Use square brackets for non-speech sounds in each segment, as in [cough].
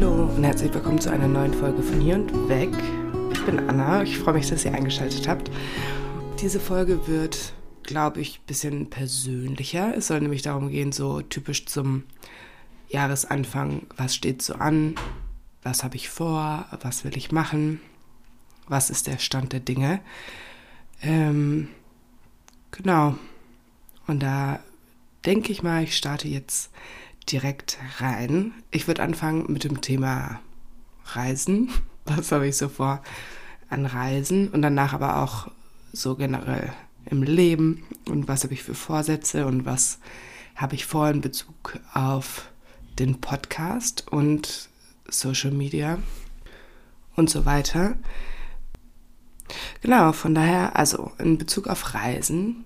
Hallo und herzlich willkommen zu einer neuen Folge von Hier und Weg. Ich bin Anna, ich freue mich, dass ihr eingeschaltet habt. Diese Folge wird, glaube ich, ein bisschen persönlicher. Es soll nämlich darum gehen, so typisch zum Jahresanfang, was steht so an, was habe ich vor, was will ich machen, was ist der Stand der Dinge. Ähm, genau. Und da denke ich mal, ich starte jetzt direkt rein. Ich würde anfangen mit dem Thema Reisen. Was habe ich so vor an Reisen? Und danach aber auch so generell im Leben und was habe ich für Vorsätze und was habe ich vor in Bezug auf den Podcast und Social Media und so weiter. Genau, von daher, also in Bezug auf Reisen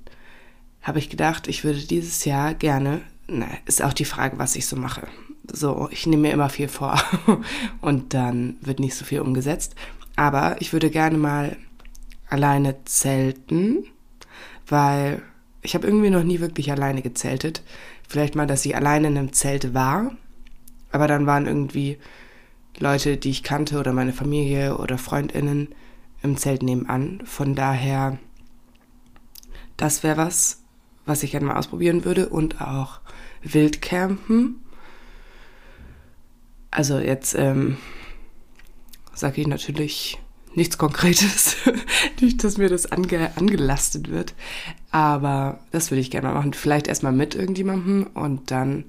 habe ich gedacht, ich würde dieses Jahr gerne, na, ist auch die Frage, was ich so mache. So, ich nehme mir immer viel vor [laughs] und dann wird nicht so viel umgesetzt. Aber ich würde gerne mal alleine zelten, weil ich habe irgendwie noch nie wirklich alleine gezeltet. Vielleicht mal, dass ich alleine in einem Zelt war, aber dann waren irgendwie Leute, die ich kannte oder meine Familie oder Freundinnen im Zelt nebenan. Von daher, das wäre was, was ich gerne mal ausprobieren würde und auch Wildcampen. Also jetzt ähm, sage ich natürlich nichts Konkretes, [laughs] nicht, dass mir das ange angelastet wird, aber das würde ich gerne mal machen. Vielleicht erstmal mit irgendjemandem und dann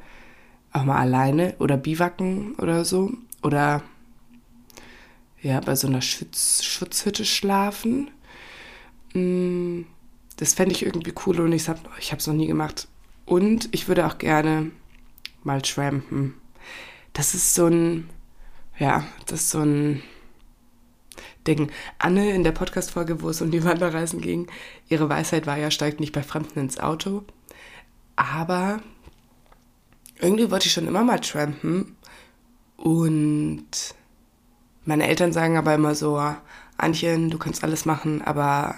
auch mal alleine oder biwacken oder so oder ja, bei so einer Schutz Schutzhütte schlafen. Mm, das fände ich irgendwie cool und ich habe es noch nie gemacht. Und ich würde auch gerne mal trampen. Das ist so ein, ja, das ist so ein Ding. Anne in der Podcast-Folge, wo es um die Wanderreisen ging, ihre Weisheit war ja, steigt nicht bei Fremden ins Auto. Aber irgendwie wollte ich schon immer mal trampen. Und meine Eltern sagen aber immer so, Antjen, du kannst alles machen, aber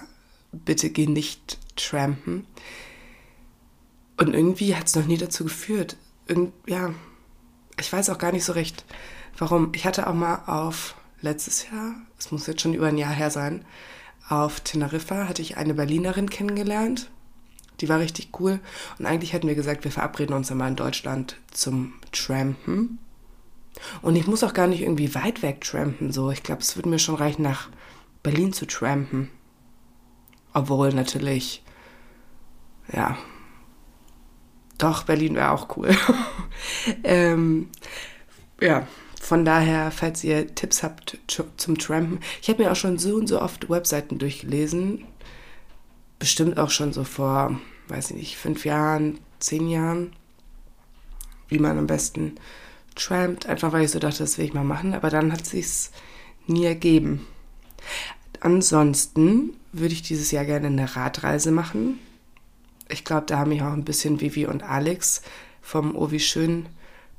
bitte geh nicht trampen. Und irgendwie hat es noch nie dazu geführt. Irgend, ja, ich weiß auch gar nicht so recht, warum. Ich hatte auch mal auf letztes Jahr, es muss jetzt schon über ein Jahr her sein, auf Teneriffa hatte ich eine Berlinerin kennengelernt. Die war richtig cool. Und eigentlich hatten wir gesagt, wir verabreden uns einmal in Deutschland zum Trampen. Und ich muss auch gar nicht irgendwie weit weg trampen. So, ich glaube, es würde mir schon reichen, nach Berlin zu trampen. Obwohl natürlich, ja, doch, Berlin wäre auch cool. [laughs] ähm, ja, von daher, falls ihr Tipps habt zum Trampen, ich habe mir auch schon so und so oft Webseiten durchgelesen. Bestimmt auch schon so vor, weiß ich nicht, fünf Jahren, zehn Jahren, wie man am besten trampt, einfach weil ich so dachte, das will ich mal machen, aber dann hat sich's nie ergeben. Ansonsten würde ich dieses Jahr gerne eine Radreise machen. Ich glaube, da haben mich auch ein bisschen Vivi und Alex vom Oh wie schön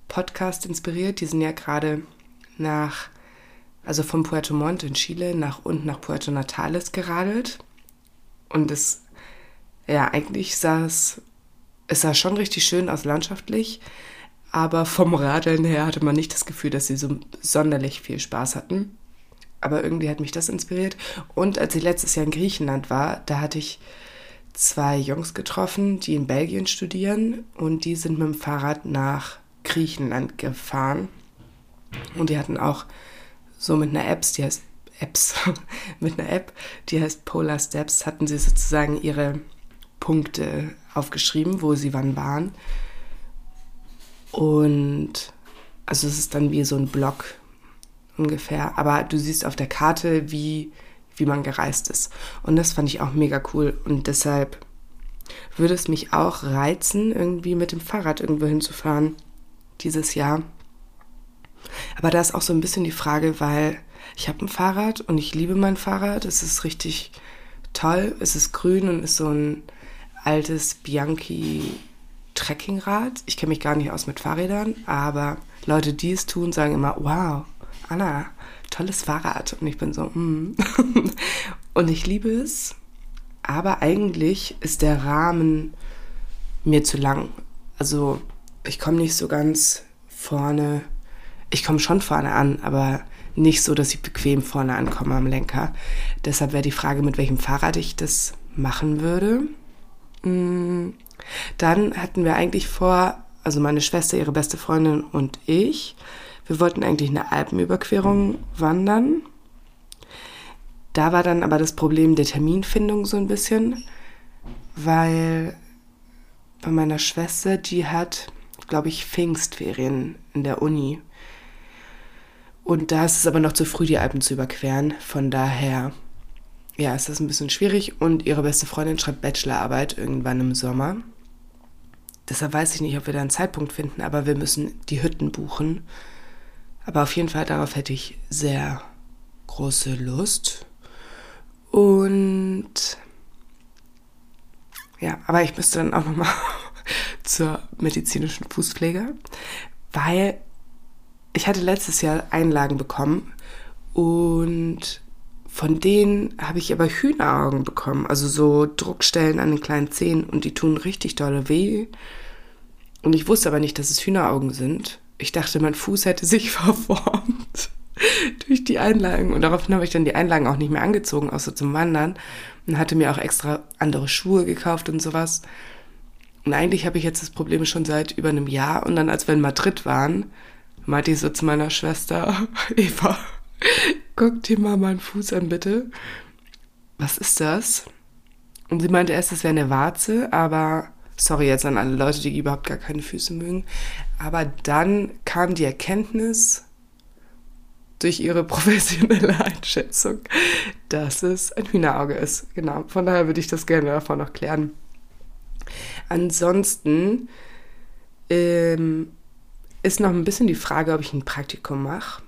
Podcast inspiriert. Die sind ja gerade nach, also von Puerto Montt in Chile nach unten nach Puerto Natales geradelt. Und es, ja, eigentlich sah es, es sah schon richtig schön aus landschaftlich, aber vom Radeln her hatte man nicht das Gefühl, dass sie so sonderlich viel Spaß hatten. Aber irgendwie hat mich das inspiriert. Und als ich letztes Jahr in Griechenland war, da hatte ich zwei Jungs getroffen, die in Belgien studieren und die sind mit dem Fahrrad nach Griechenland gefahren. Und die hatten auch so mit einer App, die heißt Apps, [laughs] mit einer App, die heißt Polar Steps, hatten sie sozusagen ihre Punkte aufgeschrieben, wo sie wann waren. Und also es ist dann wie so ein Block ungefähr. Aber du siehst auf der Karte, wie, wie man gereist ist. Und das fand ich auch mega cool. Und deshalb würde es mich auch reizen, irgendwie mit dem Fahrrad irgendwo hinzufahren dieses Jahr. Aber da ist auch so ein bisschen die Frage, weil ich habe ein Fahrrad und ich liebe mein Fahrrad. Es ist richtig toll. Es ist grün und ist so ein altes Bianchi Trekkingrad. Ich kenne mich gar nicht aus mit Fahrrädern, aber Leute, die es tun, sagen immer, wow, Anna, tolles Fahrrad. Und ich bin so, mm. [laughs] und ich liebe es, aber eigentlich ist der Rahmen mir zu lang. Also ich komme nicht so ganz vorne ich komme schon vorne an, aber nicht so, dass ich bequem vorne ankomme am Lenker. Deshalb wäre die Frage, mit welchem Fahrrad ich das machen würde. Mm, dann hatten wir eigentlich vor, also meine Schwester, ihre beste Freundin und ich, wir wollten eigentlich eine Alpenüberquerung wandern. Da war dann aber das Problem der Terminfindung so ein bisschen, weil bei meiner Schwester, die hat, glaube ich, Pfingstferien in der Uni. Und da ist es aber noch zu früh, die Alpen zu überqueren. Von daher, ja, ist das ein bisschen schwierig. Und ihre beste Freundin schreibt Bachelorarbeit irgendwann im Sommer. Deshalb weiß ich nicht, ob wir da einen Zeitpunkt finden, aber wir müssen die Hütten buchen. Aber auf jeden Fall darauf hätte ich sehr große Lust. Und ja, aber ich müsste dann auch nochmal [laughs] zur medizinischen Fußpflege, weil ich hatte letztes Jahr Einlagen bekommen und von denen habe ich aber Hühneraugen bekommen, also so Druckstellen an den kleinen Zehen und die tun richtig dolle weh. Und ich wusste aber nicht, dass es Hühneraugen sind. Ich dachte, mein Fuß hätte sich [laughs] verformt durch die Einlagen. Und daraufhin habe ich dann die Einlagen auch nicht mehr angezogen, außer zum Wandern. Und hatte mir auch extra andere Schuhe gekauft und sowas. Und eigentlich habe ich jetzt das Problem schon seit über einem Jahr. Und dann, als wir in Madrid waren, meinte ich so zu meiner Schwester, [laughs] Eva, guck dir mal meinen Fuß an, bitte. Was ist das? Und sie meinte erst, es wäre eine Warze, aber sorry jetzt an alle Leute, die überhaupt gar keine Füße mögen. Aber dann kam die Erkenntnis durch ihre [laughs] professionelle Einschätzung, dass es ein Hühnerauge ist. Genau, von daher würde ich das gerne davon noch klären. Ansonsten ähm, ist noch ein bisschen die Frage, ob ich ein Praktikum mache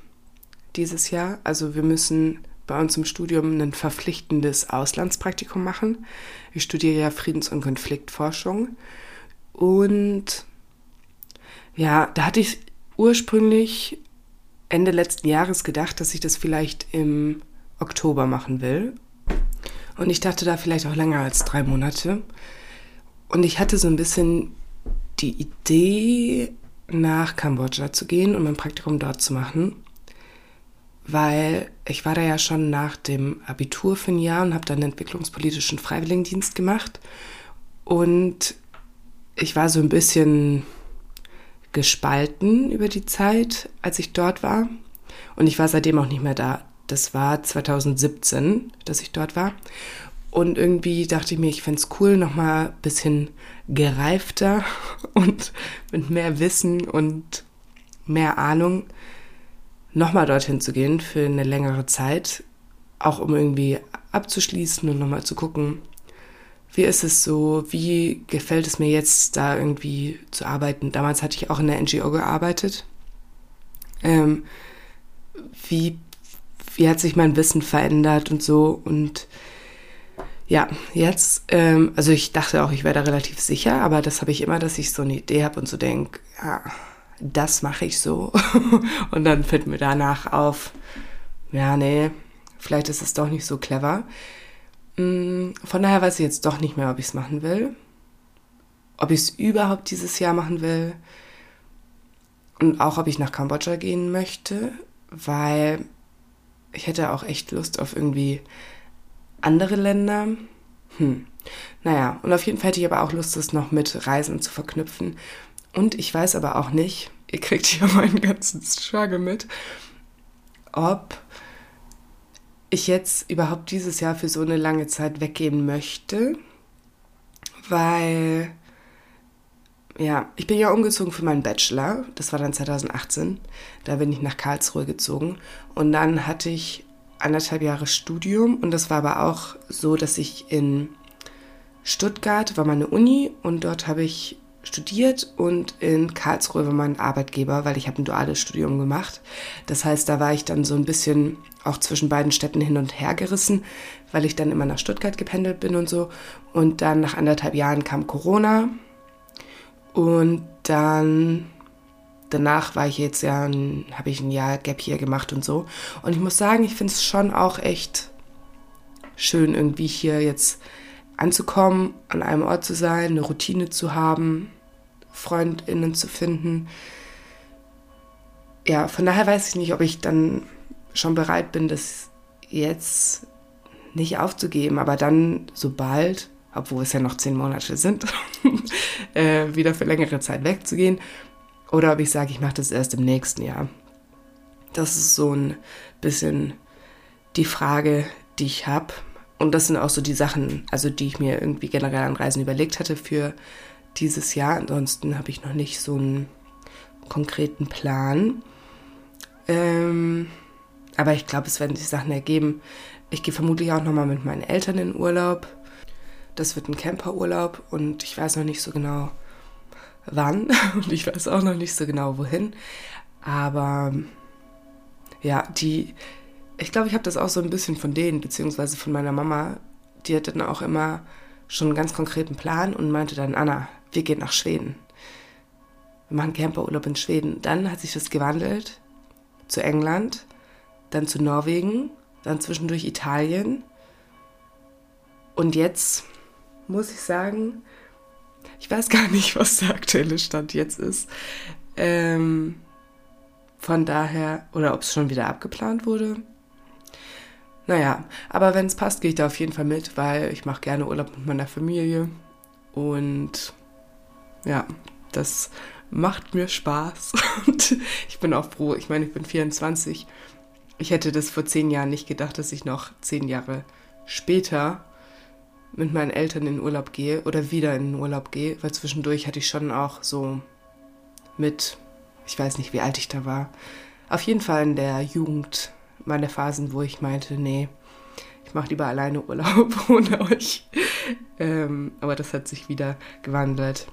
dieses Jahr. Also wir müssen bei uns im Studium ein verpflichtendes Auslandspraktikum machen. Ich studiere ja Friedens- und Konfliktforschung. Und ja, da hatte ich ursprünglich Ende letzten Jahres gedacht, dass ich das vielleicht im Oktober machen will. Und ich dachte da vielleicht auch länger als drei Monate. Und ich hatte so ein bisschen die Idee, nach Kambodscha zu gehen und mein Praktikum dort zu machen weil ich war da ja schon nach dem Abitur für ein Jahr und habe dann entwicklungspolitischen Freiwilligendienst gemacht. Und ich war so ein bisschen gespalten über die Zeit, als ich dort war. Und ich war seitdem auch nicht mehr da. Das war 2017, dass ich dort war. Und irgendwie dachte ich mir, ich fände es cool, nochmal ein bisschen gereifter [laughs] und mit mehr Wissen und mehr Ahnung nochmal dorthin zu gehen für eine längere Zeit, auch um irgendwie abzuschließen und nochmal zu gucken, wie ist es so, wie gefällt es mir jetzt da irgendwie zu arbeiten. Damals hatte ich auch in der NGO gearbeitet. Ähm, wie, wie hat sich mein Wissen verändert und so und ja, jetzt, ähm, also ich dachte auch, ich wäre da relativ sicher, aber das habe ich immer, dass ich so eine Idee habe und so denke, ja, das mache ich so. [laughs] und dann fällt mir danach auf, ja, nee, vielleicht ist es doch nicht so clever. Mm, von daher weiß ich jetzt doch nicht mehr, ob ich es machen will. Ob ich es überhaupt dieses Jahr machen will. Und auch, ob ich nach Kambodscha gehen möchte, weil ich hätte auch echt Lust auf irgendwie andere Länder. Hm. Naja, und auf jeden Fall hätte ich aber auch Lust, das noch mit Reisen zu verknüpfen. Und ich weiß aber auch nicht, ihr kriegt hier [laughs] meinen ganzen Struggle mit, ob ich jetzt überhaupt dieses Jahr für so eine lange Zeit weggehen möchte, weil ja, ich bin ja umgezogen für meinen Bachelor, das war dann 2018, da bin ich nach Karlsruhe gezogen. Und dann hatte ich anderthalb Jahre Studium. Und das war aber auch so, dass ich in Stuttgart war meine Uni. Und dort habe ich studiert und in Karlsruhe war mein Arbeitgeber, weil ich habe ein duales Studium gemacht. Das heißt, da war ich dann so ein bisschen auch zwischen beiden Städten hin und her gerissen, weil ich dann immer nach Stuttgart gependelt bin und so. Und dann nach anderthalb Jahren kam Corona und dann danach war ich jetzt ja, habe ich ein Jahr Gap hier gemacht und so. Und ich muss sagen, ich finde es schon auch echt schön, irgendwie hier jetzt anzukommen, an einem Ort zu sein, eine Routine zu haben, Freundinnen zu finden. ja, von daher weiß ich nicht, ob ich dann schon bereit bin, das jetzt nicht aufzugeben, aber dann sobald, obwohl es ja noch zehn Monate sind, [laughs] äh, wieder für längere Zeit wegzugehen. Oder ob ich sage, ich mache das erst im nächsten Jahr. Das ist so ein bisschen die Frage, die ich habe. Und das sind auch so die Sachen, also die ich mir irgendwie generell an Reisen überlegt hatte für dieses Jahr. Ansonsten habe ich noch nicht so einen konkreten Plan. Ähm, aber ich glaube, es werden sich Sachen ergeben. Ich gehe vermutlich auch nochmal mit meinen Eltern in Urlaub. Das wird ein Camperurlaub und ich weiß noch nicht so genau wann [laughs] und ich weiß auch noch nicht so genau wohin. Aber ja, die, ich glaube, ich habe das auch so ein bisschen von denen, beziehungsweise von meiner Mama. Die hatte dann auch immer schon einen ganz konkreten Plan und meinte dann, Anna, wir gehen nach Schweden. Wir machen Camperurlaub in Schweden. Dann hat sich das gewandelt zu England, dann zu Norwegen, dann zwischendurch Italien. Und jetzt muss ich sagen, ich weiß gar nicht, was der aktuelle Stand jetzt ist. Ähm, von daher, oder ob es schon wieder abgeplant wurde. Naja, aber wenn es passt, gehe ich da auf jeden Fall mit, weil ich mache gerne Urlaub mit meiner Familie. Und ja, das macht mir Spaß. [laughs] Und ich bin auch froh. Ich meine, ich bin 24. Ich hätte das vor zehn Jahren nicht gedacht, dass ich noch zehn Jahre später mit meinen Eltern in Urlaub gehe oder wieder in Urlaub gehe, weil zwischendurch hatte ich schon auch so mit, ich weiß nicht, wie alt ich da war, auf jeden Fall in der Jugend meine Phasen, wo ich meinte, nee, ich mache lieber alleine Urlaub [laughs] ohne euch. Ähm, aber das hat sich wieder gewandelt.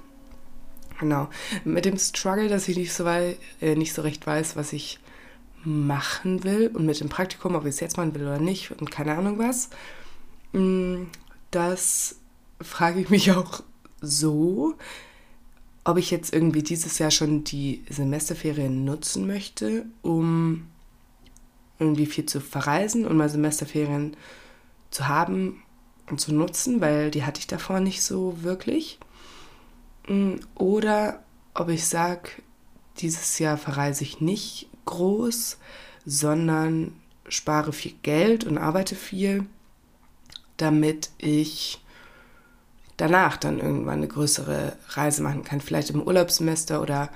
Genau. Mit dem Struggle, dass ich nicht so, weit, äh, nicht so recht weiß, was ich machen will und mit dem Praktikum, ob ich es jetzt machen will oder nicht und keine Ahnung was, mm, das frage ich mich auch so, ob ich jetzt irgendwie dieses Jahr schon die Semesterferien nutzen möchte, um irgendwie viel zu verreisen und mal Semesterferien zu haben und zu nutzen, weil die hatte ich davor nicht so wirklich. Mm, oder ob ich sage, dieses Jahr verreise ich nicht groß, sondern spare viel Geld und arbeite viel, damit ich danach dann irgendwann eine größere Reise machen kann. Vielleicht im Urlaubssemester oder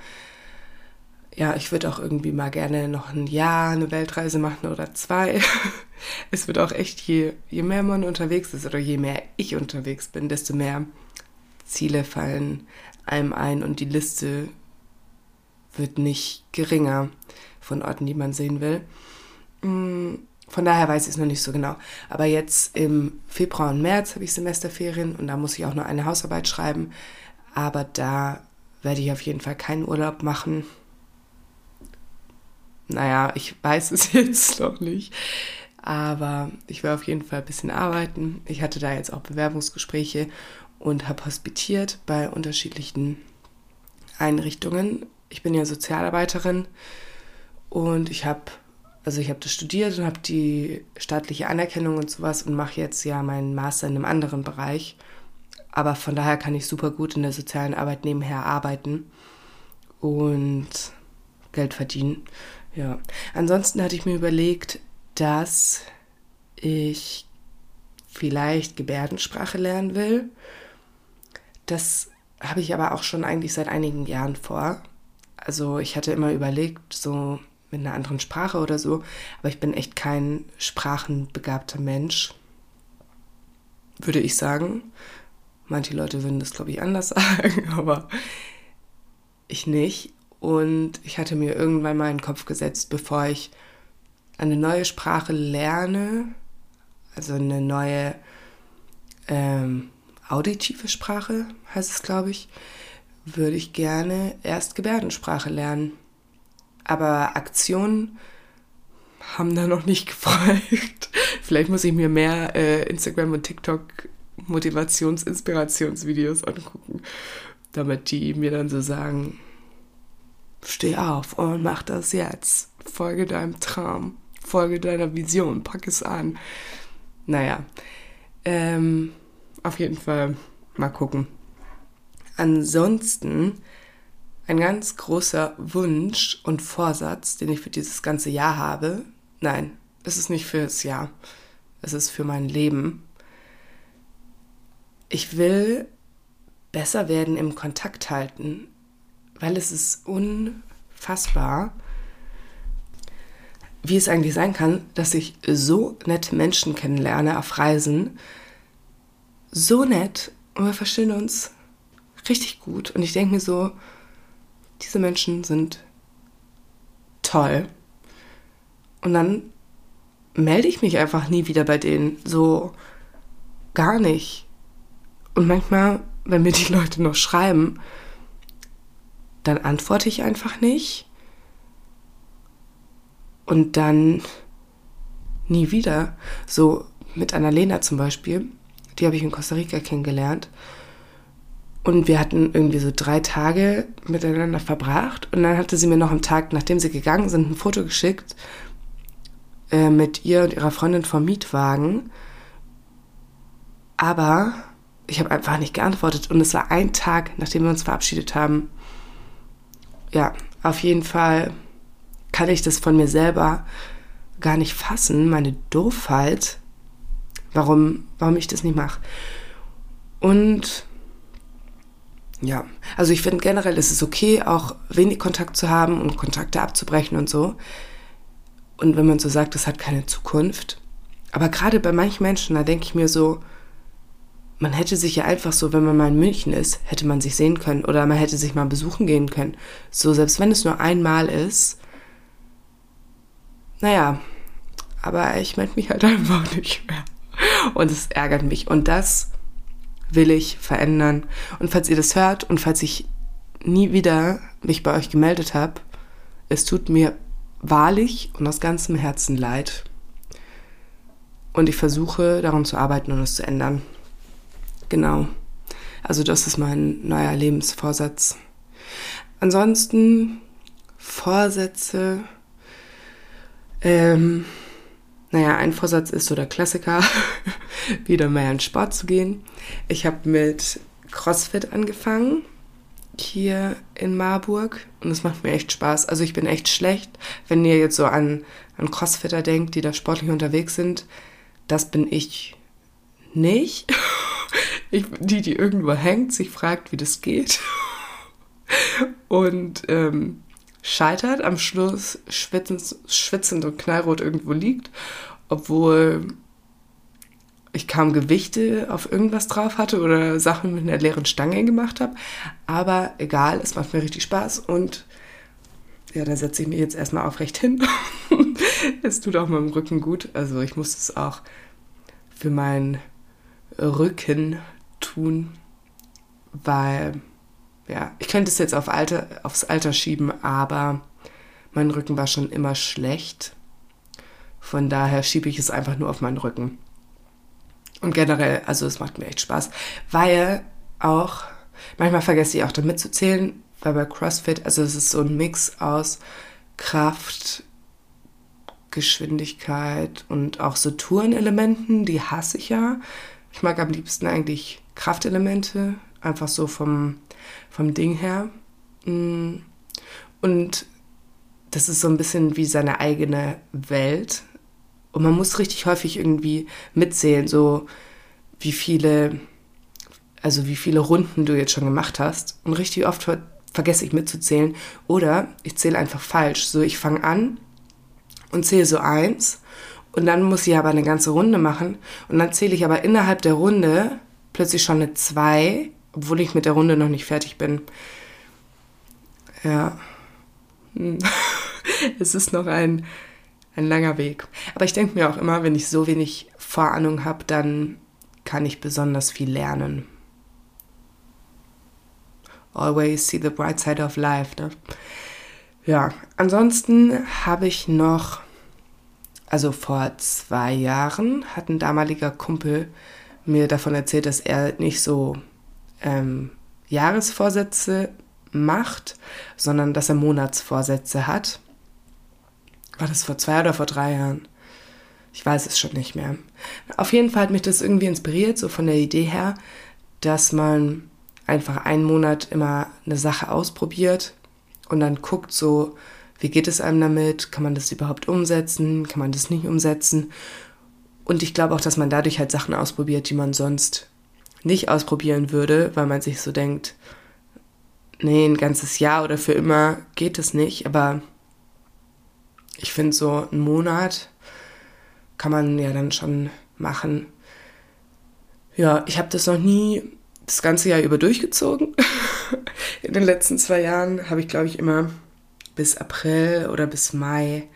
ja, ich würde auch irgendwie mal gerne noch ein Jahr eine Weltreise machen oder zwei. [laughs] es wird auch echt, je, je mehr man unterwegs ist oder je mehr ich unterwegs bin, desto mehr Ziele fallen einem ein und die Liste wird nicht geringer von Orten, die man sehen will. Mm, von daher weiß ich es noch nicht so genau. Aber jetzt im Februar und März habe ich Semesterferien und da muss ich auch noch eine Hausarbeit schreiben. Aber da werde ich auf jeden Fall keinen Urlaub machen. Naja, ich weiß es [laughs] jetzt noch nicht. Aber ich werde auf jeden Fall ein bisschen arbeiten. Ich hatte da jetzt auch Bewerbungsgespräche und habe hospitiert bei unterschiedlichen Einrichtungen. Ich bin ja Sozialarbeiterin und ich habe also ich habe das studiert und habe die staatliche Anerkennung und sowas und mache jetzt ja meinen Master in einem anderen Bereich. Aber von daher kann ich super gut in der sozialen Arbeit nebenher arbeiten und Geld verdienen. Ja. Ansonsten hatte ich mir überlegt, dass ich vielleicht Gebärdensprache lernen will. Das habe ich aber auch schon eigentlich seit einigen Jahren vor. Also ich hatte immer überlegt, so mit einer anderen Sprache oder so, aber ich bin echt kein sprachenbegabter Mensch, würde ich sagen. Manche Leute würden das, glaube ich, anders [laughs] sagen, aber ich nicht. Und ich hatte mir irgendwann mal in den Kopf gesetzt, bevor ich eine neue Sprache lerne, also eine neue ähm, auditive Sprache, heißt es, glaube ich, würde ich gerne erst Gebärdensprache lernen. Aber Aktionen haben da noch nicht [laughs] gefolgt. Vielleicht muss ich mir mehr äh, Instagram und TikTok Motivations-, Inspirationsvideos angucken, damit die mir dann so sagen, steh auf und mach das jetzt. Folge deinem Traum, folge deiner Vision, pack es an. Naja, ähm, auf jeden Fall mal gucken. Ansonsten ein ganz großer Wunsch und Vorsatz, den ich für dieses ganze Jahr habe. Nein, es ist nicht fürs Jahr. Es ist für mein Leben. Ich will besser werden im Kontakt halten, weil es ist unfassbar, wie es eigentlich sein kann, dass ich so nette Menschen kennenlerne auf Reisen. So nett und wir verstehen uns richtig gut. Und ich denke mir so, diese Menschen sind toll. Und dann melde ich mich einfach nie wieder bei denen. So gar nicht. Und manchmal, wenn mir die Leute noch schreiben, dann antworte ich einfach nicht. Und dann nie wieder. So mit Annalena zum Beispiel. Die habe ich in Costa Rica kennengelernt. Und wir hatten irgendwie so drei Tage miteinander verbracht. Und dann hatte sie mir noch am Tag, nachdem sie gegangen sind, ein Foto geschickt äh, mit ihr und ihrer Freundin vom Mietwagen. Aber ich habe einfach nicht geantwortet. Und es war ein Tag, nachdem wir uns verabschiedet haben. Ja, auf jeden Fall kann ich das von mir selber gar nicht fassen, meine Doofheit, warum, warum ich das nicht mache. Und ja, also ich finde generell ist es okay, auch wenig Kontakt zu haben und Kontakte abzubrechen und so. Und wenn man so sagt, das hat keine Zukunft. Aber gerade bei manchen Menschen, da denke ich mir so, man hätte sich ja einfach so, wenn man mal in München ist, hätte man sich sehen können oder man hätte sich mal besuchen gehen können. So, selbst wenn es nur einmal ist. Naja, aber ich melde mich halt [laughs] einfach nicht mehr. Und es ärgert mich. Und das will ich verändern. Und falls ihr das hört und falls ich nie wieder mich bei euch gemeldet habe, es tut mir wahrlich und aus ganzem Herzen leid. Und ich versuche daran zu arbeiten und es zu ändern. Genau. Also das ist mein neuer Lebensvorsatz. Ansonsten Vorsätze. Ähm, naja, ein Vorsatz ist so der Klassiker, [laughs] wieder mehr in Sport zu gehen. Ich habe mit CrossFit angefangen, hier in Marburg. Und es macht mir echt Spaß. Also ich bin echt schlecht, wenn ihr jetzt so an, an Crossfitter denkt, die da sportlich unterwegs sind. Das bin ich nicht. [laughs] Ich die, die irgendwo hängt, sich fragt, wie das geht. [laughs] Und ähm, scheitert, am Schluss schwitzend, schwitzend und knallrot irgendwo liegt, obwohl ich kaum Gewichte auf irgendwas drauf hatte oder Sachen mit einer leeren Stange gemacht habe. Aber egal, es macht mir richtig Spaß und ja, da setze ich mich jetzt erstmal aufrecht hin. [laughs] es tut auch meinem Rücken gut. Also ich muss es auch für meinen Rücken tun, weil ja, ich könnte es jetzt auf Alter, aufs Alter schieben, aber mein Rücken war schon immer schlecht. Von daher schiebe ich es einfach nur auf meinen Rücken. Und generell, also es macht mir echt Spaß, weil auch, manchmal vergesse ich auch damit zu zählen, weil bei CrossFit, also es ist so ein Mix aus Kraft, Geschwindigkeit und auch so Tourenelementen, die hasse ich ja. Ich mag am liebsten eigentlich Kraftelemente, einfach so vom vom Ding her. Mm. Und das ist so ein bisschen wie seine eigene Welt. Und man muss richtig häufig irgendwie mitzählen, so wie viele, also wie viele Runden du jetzt schon gemacht hast. Und richtig oft ver vergesse ich mitzuzählen. Oder ich zähle einfach falsch. So, ich fange an und zähle so eins. Und dann muss ich aber eine ganze Runde machen. Und dann zähle ich aber innerhalb der Runde plötzlich schon eine zwei obwohl ich mit der Runde noch nicht fertig bin. Ja. [laughs] es ist noch ein, ein langer Weg. Aber ich denke mir auch immer, wenn ich so wenig Vorahnung habe, dann kann ich besonders viel lernen. Always see the bright side of life. Ne? Ja, ansonsten habe ich noch, also vor zwei Jahren hat ein damaliger Kumpel mir davon erzählt, dass er nicht so ähm, Jahresvorsätze macht, sondern dass er Monatsvorsätze hat. War das vor zwei oder vor drei Jahren? Ich weiß es schon nicht mehr. Auf jeden Fall hat mich das irgendwie inspiriert, so von der Idee her, dass man einfach einen Monat immer eine Sache ausprobiert und dann guckt so, wie geht es einem damit? Kann man das überhaupt umsetzen? Kann man das nicht umsetzen? Und ich glaube auch, dass man dadurch halt Sachen ausprobiert, die man sonst nicht ausprobieren würde, weil man sich so denkt, nee, ein ganzes Jahr oder für immer geht es nicht. Aber ich finde, so einen Monat kann man ja dann schon machen. Ja, ich habe das noch nie das ganze Jahr über durchgezogen. [laughs] In den letzten zwei Jahren habe ich, glaube ich, immer bis April oder bis Mai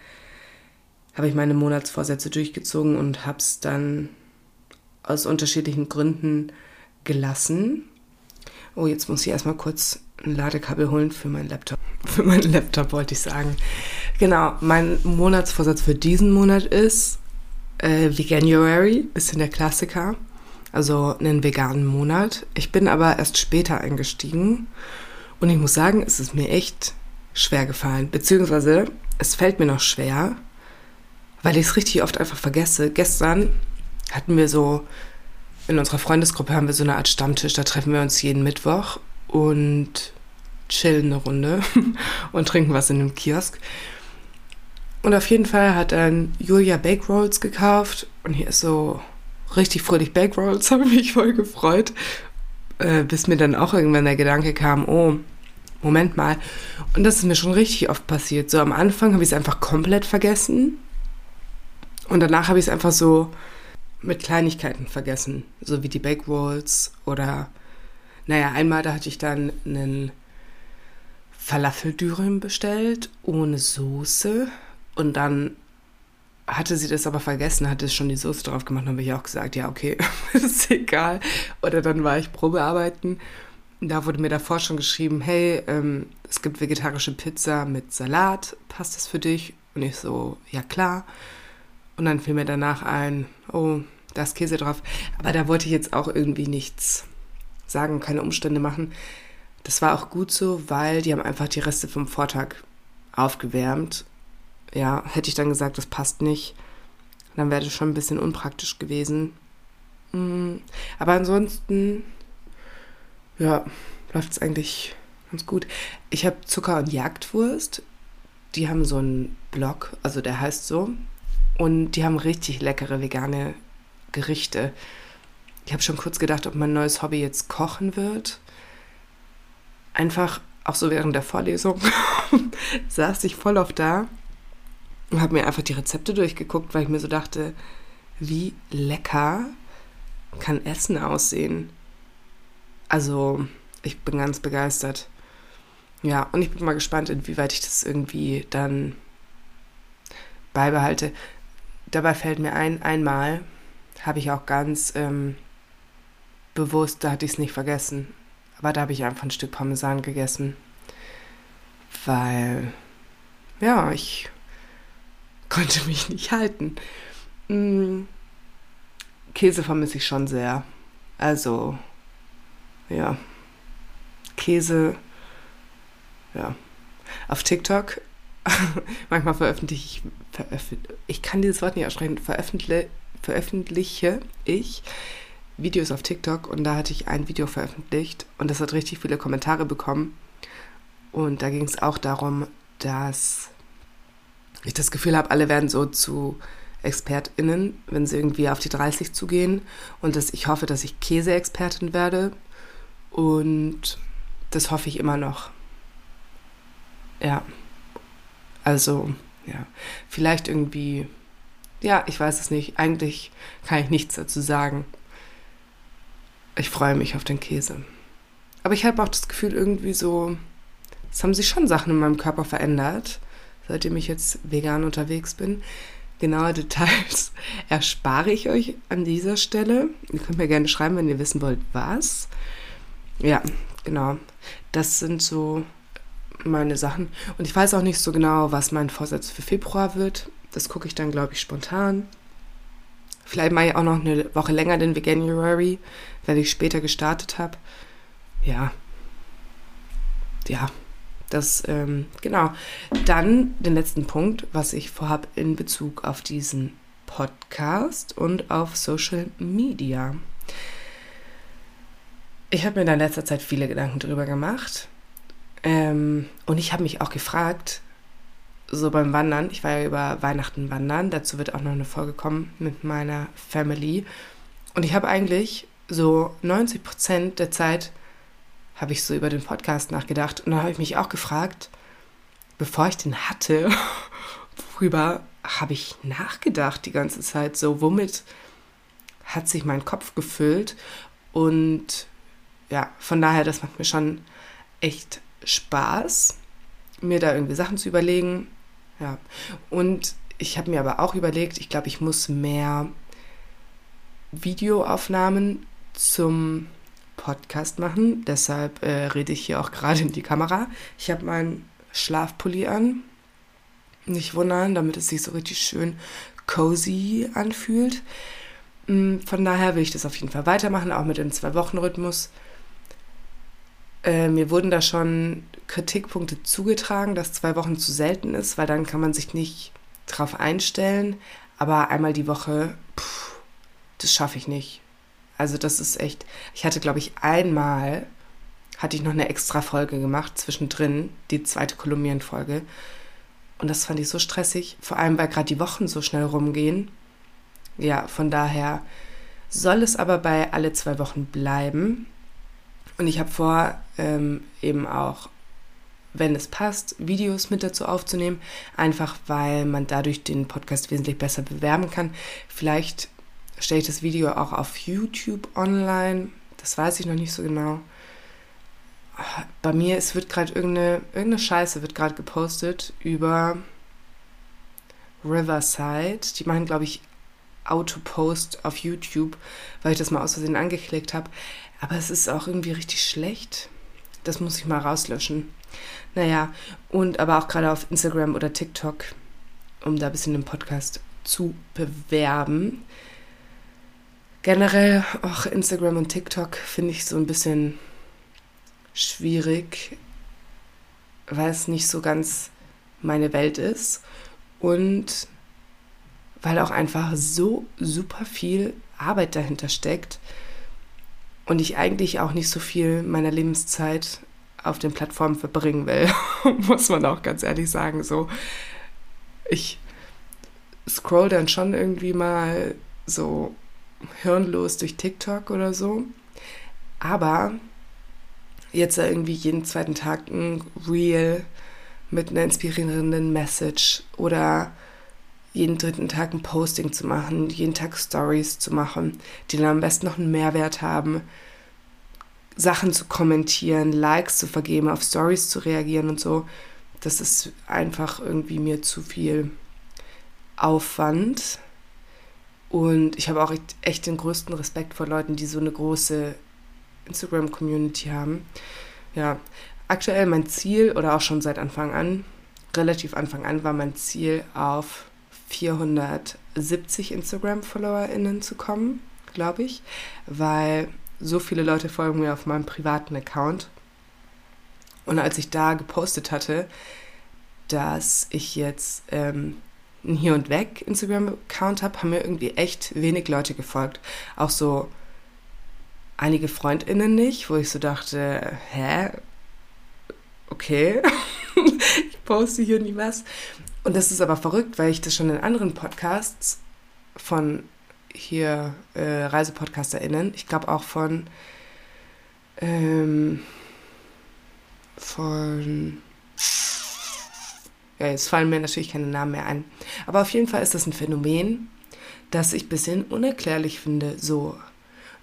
habe ich meine Monatsvorsätze durchgezogen und habe es dann aus unterschiedlichen Gründen gelassen. Oh, jetzt muss ich erstmal kurz ein Ladekabel holen für meinen Laptop. [laughs] Für meinen Laptop wollte ich sagen. Genau, mein Monatsvorsatz für diesen Monat ist äh, Veganuary, bisschen der Klassiker. Also einen veganen Monat. Ich bin aber erst später eingestiegen und ich muss sagen, es ist mir echt schwer gefallen. Beziehungsweise es fällt mir noch schwer, weil ich es richtig oft einfach vergesse. Gestern hatten wir so, in unserer Freundesgruppe haben wir so eine Art Stammtisch, da treffen wir uns jeden Mittwoch und chillen eine Runde [laughs] und trinken was in einem Kiosk. Und auf jeden Fall hat dann Julia Bake Rolls gekauft und hier ist so richtig fröhlich Bake Rolls, [laughs] habe mich voll gefreut, äh, bis mir dann auch irgendwann der Gedanke kam, oh, Moment mal. Und das ist mir schon richtig oft passiert. So am Anfang habe ich es einfach komplett vergessen und danach habe ich es einfach so mit Kleinigkeiten vergessen, so wie die Bake Rolls oder naja, einmal da hatte ich dann einen Falafeldürüm bestellt ohne Soße und dann hatte sie das aber vergessen, hatte schon die Soße drauf gemacht, habe ich auch gesagt, ja, okay, [laughs] ist egal. Oder dann war ich Probearbeiten. Da wurde mir davor schon geschrieben, hey, ähm, es gibt vegetarische Pizza mit Salat, passt das für dich? Und ich so, ja klar. Und dann fiel mir danach ein, oh, da ist Käse drauf. Aber da wollte ich jetzt auch irgendwie nichts sagen, keine Umstände machen. Das war auch gut so, weil die haben einfach die Reste vom Vortag aufgewärmt. Ja, hätte ich dann gesagt, das passt nicht, dann wäre das schon ein bisschen unpraktisch gewesen. Mm, aber ansonsten, ja, läuft es eigentlich ganz gut. Ich habe Zucker und Jagdwurst. Die haben so einen Blog, also der heißt so. Und die haben richtig leckere vegane Gerichte. Ich habe schon kurz gedacht, ob mein neues Hobby jetzt kochen wird. Einfach auch so während der Vorlesung [laughs] saß ich voll auf da und habe mir einfach die Rezepte durchgeguckt, weil ich mir so dachte, wie lecker kann Essen aussehen. Also, ich bin ganz begeistert. Ja, und ich bin mal gespannt, inwieweit ich das irgendwie dann beibehalte. Dabei fällt mir ein, einmal habe ich auch ganz ähm, bewusst, da hatte ich es nicht vergessen. Aber da habe ich einfach ein Stück Parmesan gegessen. Weil, ja, ich [laughs] konnte mich nicht halten. Mm, Käse vermisse ich schon sehr. Also, ja. Käse, ja. Auf TikTok, [laughs] manchmal veröffentliche ich, veröffent ich kann dieses Wort nicht aussprechen, veröffentliche, veröffentliche ich Videos auf TikTok und da hatte ich ein Video veröffentlicht und das hat richtig viele Kommentare bekommen. Und da ging es auch darum, dass ich das Gefühl habe, alle werden so zu ExpertInnen, wenn sie irgendwie auf die 30 zugehen. Und dass ich hoffe, dass ich Käseexpertin werde. Und das hoffe ich immer noch. Ja. Also, ja. Vielleicht irgendwie, ja, ich weiß es nicht. Eigentlich kann ich nichts dazu sagen. Ich freue mich auf den Käse. Aber ich habe auch das Gefühl, irgendwie so, es haben sich schon Sachen in meinem Körper verändert seitdem ich jetzt vegan unterwegs bin. Genaue Details [laughs] erspare ich euch an dieser Stelle. Ihr könnt mir gerne schreiben, wenn ihr wissen wollt, was. Ja, genau. Das sind so meine Sachen. Und ich weiß auch nicht so genau, was mein Vorsatz für Februar wird. Das gucke ich dann, glaube ich, spontan. Vielleicht mache ich auch noch eine Woche länger den Veganuary, weil ich später gestartet habe. Ja. Ja, das, ähm, genau. Dann den letzten Punkt, was ich vorhabe in Bezug auf diesen Podcast und auf Social Media. Ich habe mir in letzter Zeit viele Gedanken darüber gemacht. Ähm, und ich habe mich auch gefragt, so beim Wandern, ich war ja über Weihnachten wandern, dazu wird auch noch eine Folge kommen mit meiner Family. Und ich habe eigentlich so 90 Prozent der Zeit habe ich so über den Podcast nachgedacht. Und dann habe ich mich auch gefragt, bevor ich den hatte, [laughs] worüber habe ich nachgedacht die ganze Zeit? So, womit hat sich mein Kopf gefüllt? Und ja, von daher, das macht mir schon echt Spaß, mir da irgendwie Sachen zu überlegen. Ja, und ich habe mir aber auch überlegt, ich glaube, ich muss mehr Videoaufnahmen zum Podcast machen. Deshalb äh, rede ich hier auch gerade in die Kamera. Ich habe meinen Schlafpulli an. Nicht wundern, damit es sich so richtig schön cozy anfühlt. Mm, von daher will ich das auf jeden Fall weitermachen, auch mit dem Zwei-Wochen-Rhythmus. Äh, mir wurden da schon Kritikpunkte zugetragen, dass zwei Wochen zu selten ist, weil dann kann man sich nicht drauf einstellen. Aber einmal die Woche, pff, das schaffe ich nicht. Also das ist echt, ich hatte, glaube ich, einmal, hatte ich noch eine extra Folge gemacht, zwischendrin, die zweite Kolumbienfolge. Und das fand ich so stressig, vor allem weil gerade die Wochen so schnell rumgehen. Ja, von daher soll es aber bei alle zwei Wochen bleiben. Und ich habe vor, ähm, eben auch, wenn es passt, Videos mit dazu aufzunehmen, einfach weil man dadurch den Podcast wesentlich besser bewerben kann. Vielleicht stelle ich das Video auch auf YouTube online. Das weiß ich noch nicht so genau. Bei mir, es wird gerade irgendeine, irgendeine Scheiße wird gerade gepostet über Riverside. Die machen, glaube ich, Autopost auf YouTube, weil ich das mal aus Versehen angeklickt habe. Aber es ist auch irgendwie richtig schlecht. Das muss ich mal rauslöschen. Naja, und aber auch gerade auf Instagram oder TikTok, um da ein bisschen den Podcast zu bewerben generell auch Instagram und TikTok finde ich so ein bisschen schwierig, weil es nicht so ganz meine Welt ist und weil auch einfach so super viel Arbeit dahinter steckt und ich eigentlich auch nicht so viel meiner Lebenszeit auf den Plattformen verbringen will, [laughs] muss man auch ganz ehrlich sagen. So, ich scroll dann schon irgendwie mal so hirnlos durch TikTok oder so. Aber jetzt irgendwie jeden zweiten Tag ein Reel mit einer inspirierenden Message oder jeden dritten Tag ein Posting zu machen, jeden Tag Stories zu machen, die dann am besten noch einen Mehrwert haben, Sachen zu kommentieren, Likes zu vergeben, auf Stories zu reagieren und so. Das ist einfach irgendwie mir zu viel Aufwand. Und ich habe auch echt den größten Respekt vor Leuten, die so eine große Instagram-Community haben. Ja, aktuell mein Ziel oder auch schon seit Anfang an, relativ Anfang an, war mein Ziel auf 470 Instagram-FollowerInnen zu kommen, glaube ich, weil so viele Leute folgen mir auf meinem privaten Account. Und als ich da gepostet hatte, dass ich jetzt ähm, einen Hier und Weg Instagram-Account habe, haben mir irgendwie echt wenig Leute gefolgt. Auch so einige FreundInnen nicht, wo ich so dachte, hä? Okay, [laughs] ich poste hier nie was. Und das ist aber verrückt, weil ich das schon in anderen Podcasts von hier äh, ReisepodcasterInnen, ich glaube auch von ähm, von ja, jetzt fallen mir natürlich keine Namen mehr ein. Aber auf jeden Fall ist das ein Phänomen, das ich ein bisschen unerklärlich finde. So.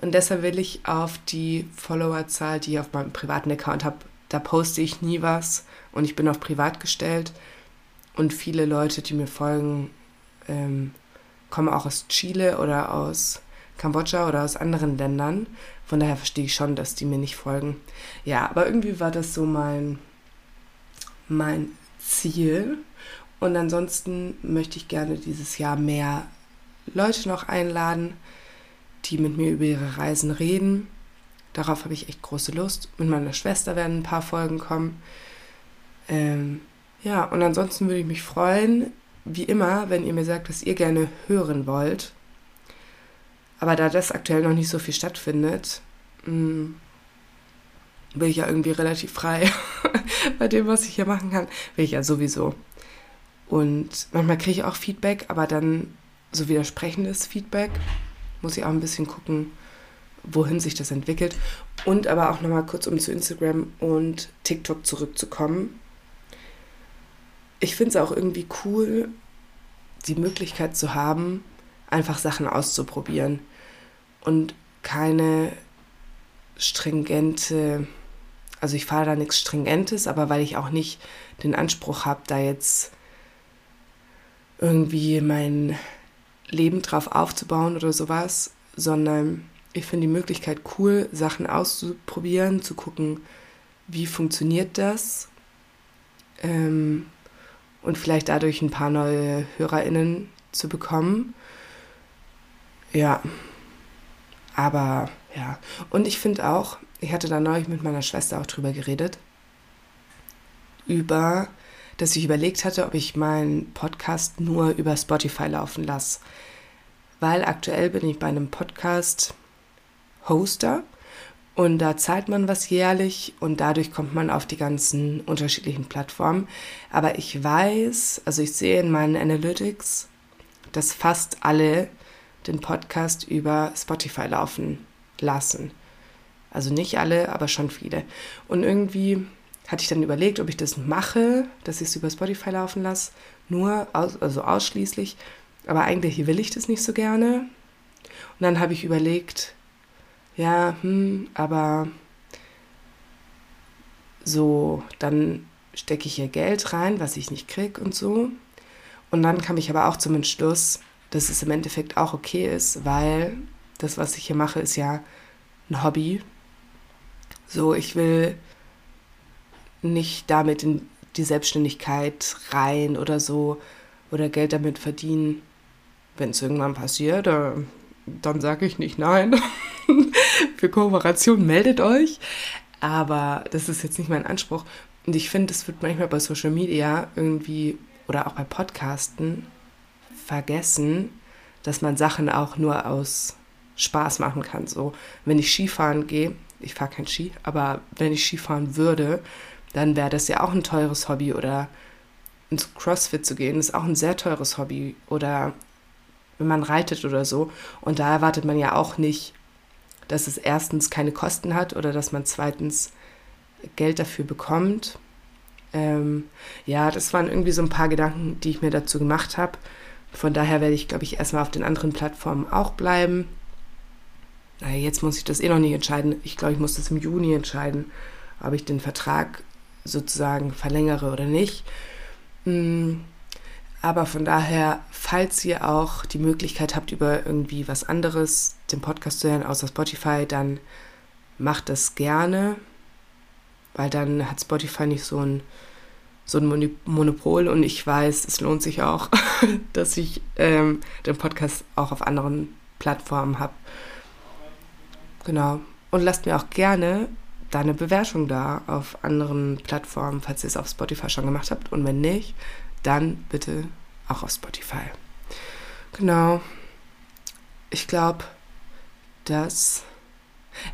Und deshalb will ich auf die Followerzahl, die ich auf meinem privaten Account habe, da poste ich nie was und ich bin auf privat gestellt. Und viele Leute, die mir folgen, ähm, kommen auch aus Chile oder aus Kambodscha oder aus anderen Ländern. Von daher verstehe ich schon, dass die mir nicht folgen. Ja, aber irgendwie war das so mein, mein Ziel. Und ansonsten möchte ich gerne dieses Jahr mehr Leute noch einladen, die mit mir über ihre Reisen reden. Darauf habe ich echt große Lust. Mit meiner Schwester werden ein paar Folgen kommen. Ähm, ja, und ansonsten würde ich mich freuen, wie immer, wenn ihr mir sagt, was ihr gerne hören wollt. Aber da das aktuell noch nicht so viel stattfindet, mh, mm, bin ich ja irgendwie relativ frei [laughs] bei dem, was ich hier machen kann. Bin ich ja sowieso. Und manchmal kriege ich auch Feedback, aber dann so widersprechendes Feedback. Muss ich auch ein bisschen gucken, wohin sich das entwickelt. Und aber auch nochmal kurz, um zu Instagram und TikTok zurückzukommen. Ich finde es auch irgendwie cool, die Möglichkeit zu haben, einfach Sachen auszuprobieren und keine stringente, also ich fahre da nichts Stringentes, aber weil ich auch nicht den Anspruch habe, da jetzt irgendwie mein Leben drauf aufzubauen oder sowas, sondern ich finde die Möglichkeit cool, Sachen auszuprobieren, zu gucken, wie funktioniert das ähm, und vielleicht dadurch ein paar neue HörerInnen zu bekommen. Ja, aber ja, und ich finde auch, ich hatte da neulich mit meiner Schwester auch drüber geredet, über, dass ich überlegt hatte, ob ich meinen Podcast nur über Spotify laufen lasse. Weil aktuell bin ich bei einem Podcast Hoster und da zahlt man was jährlich und dadurch kommt man auf die ganzen unterschiedlichen Plattformen. Aber ich weiß, also ich sehe in meinen Analytics, dass fast alle den Podcast über Spotify laufen lassen. Also nicht alle, aber schon viele. Und irgendwie hatte ich dann überlegt, ob ich das mache, dass ich es über Spotify laufen lasse, nur, aus, also ausschließlich. Aber eigentlich will ich das nicht so gerne. Und dann habe ich überlegt, ja, hm, aber so, dann stecke ich hier Geld rein, was ich nicht kriege und so. Und dann kam ich aber auch zum Entschluss, dass es im Endeffekt auch okay ist, weil das, was ich hier mache, ist ja ein Hobby. So, ich will nicht damit in die Selbstständigkeit rein oder so oder Geld damit verdienen. Wenn es irgendwann passiert, äh, dann sage ich nicht nein. [laughs] [laughs] Für Kooperation meldet euch. Aber das ist jetzt nicht mein Anspruch. Und ich finde, es wird manchmal bei Social Media irgendwie oder auch bei Podcasten vergessen, dass man Sachen auch nur aus Spaß machen kann. So, wenn ich Skifahren gehe, ich fahre kein Ski, aber wenn ich Skifahren würde, dann wäre das ja auch ein teures Hobby oder ins CrossFit zu gehen, ist auch ein sehr teures Hobby oder wenn man reitet oder so. Und da erwartet man ja auch nicht, dass es erstens keine Kosten hat oder dass man zweitens Geld dafür bekommt. Ähm, ja, das waren irgendwie so ein paar Gedanken, die ich mir dazu gemacht habe. Von daher werde ich, glaube ich, erstmal auf den anderen Plattformen auch bleiben. Naja, jetzt muss ich das eh noch nicht entscheiden. Ich glaube, ich muss das im Juni entscheiden, ob ich den Vertrag sozusagen verlängere oder nicht. Mm, aber von daher, falls ihr auch die Möglichkeit habt, über irgendwie was anderes den Podcast zu hören, außer Spotify, dann macht das gerne, weil dann hat Spotify nicht so ein so ein Monopol und ich weiß, es lohnt sich auch, [laughs] dass ich ähm, den Podcast auch auf anderen Plattformen habe. Genau. Und lasst mir auch gerne deine Bewertung da auf anderen Plattformen, falls ihr es auf Spotify schon gemacht habt. Und wenn nicht, dann bitte auch auf Spotify. Genau. Ich glaube, dass.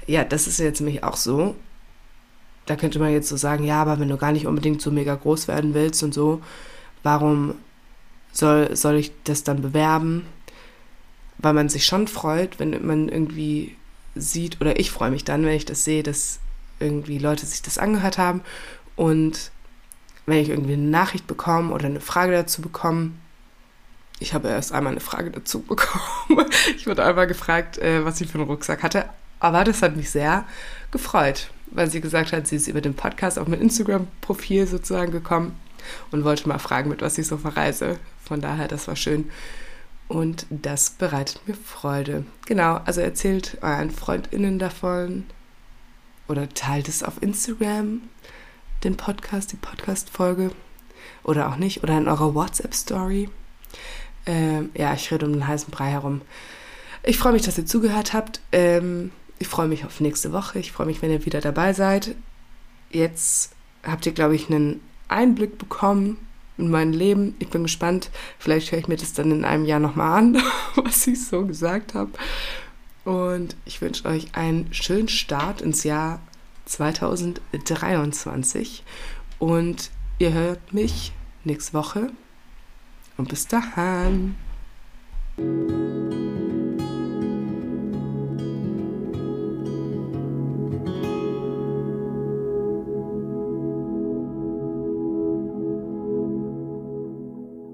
Ja, das ist jetzt nämlich auch so da könnte man jetzt so sagen, ja, aber wenn du gar nicht unbedingt so mega groß werden willst und so, warum soll, soll ich das dann bewerben? Weil man sich schon freut, wenn man irgendwie sieht, oder ich freue mich dann, wenn ich das sehe, dass irgendwie Leute sich das angehört haben und wenn ich irgendwie eine Nachricht bekomme oder eine Frage dazu bekomme, ich habe erst einmal eine Frage dazu [laughs] bekommen. Ich wurde einmal gefragt, äh, was ich für einen Rucksack hatte. Aber das hat mich sehr gefreut weil sie gesagt hat, sie ist über den Podcast auf mein Instagram-Profil sozusagen gekommen und wollte mal fragen, mit was ich so verreise. Von daher, das war schön. Und das bereitet mir Freude. Genau, also erzählt euren FreundInnen davon oder teilt es auf Instagram, den Podcast, die Podcast-Folge. Oder auch nicht. Oder in eurer WhatsApp-Story. Ähm, ja, ich rede um den heißen Brei herum. Ich freue mich, dass ihr zugehört habt. Ähm, ich freue mich auf nächste Woche. Ich freue mich, wenn ihr wieder dabei seid. Jetzt habt ihr, glaube ich, einen Einblick bekommen in mein Leben. Ich bin gespannt. Vielleicht höre ich mir das dann in einem Jahr nochmal an, [laughs] was ich so gesagt habe. Und ich wünsche euch einen schönen Start ins Jahr 2023. Und ihr hört mich nächste Woche. Und bis dahin.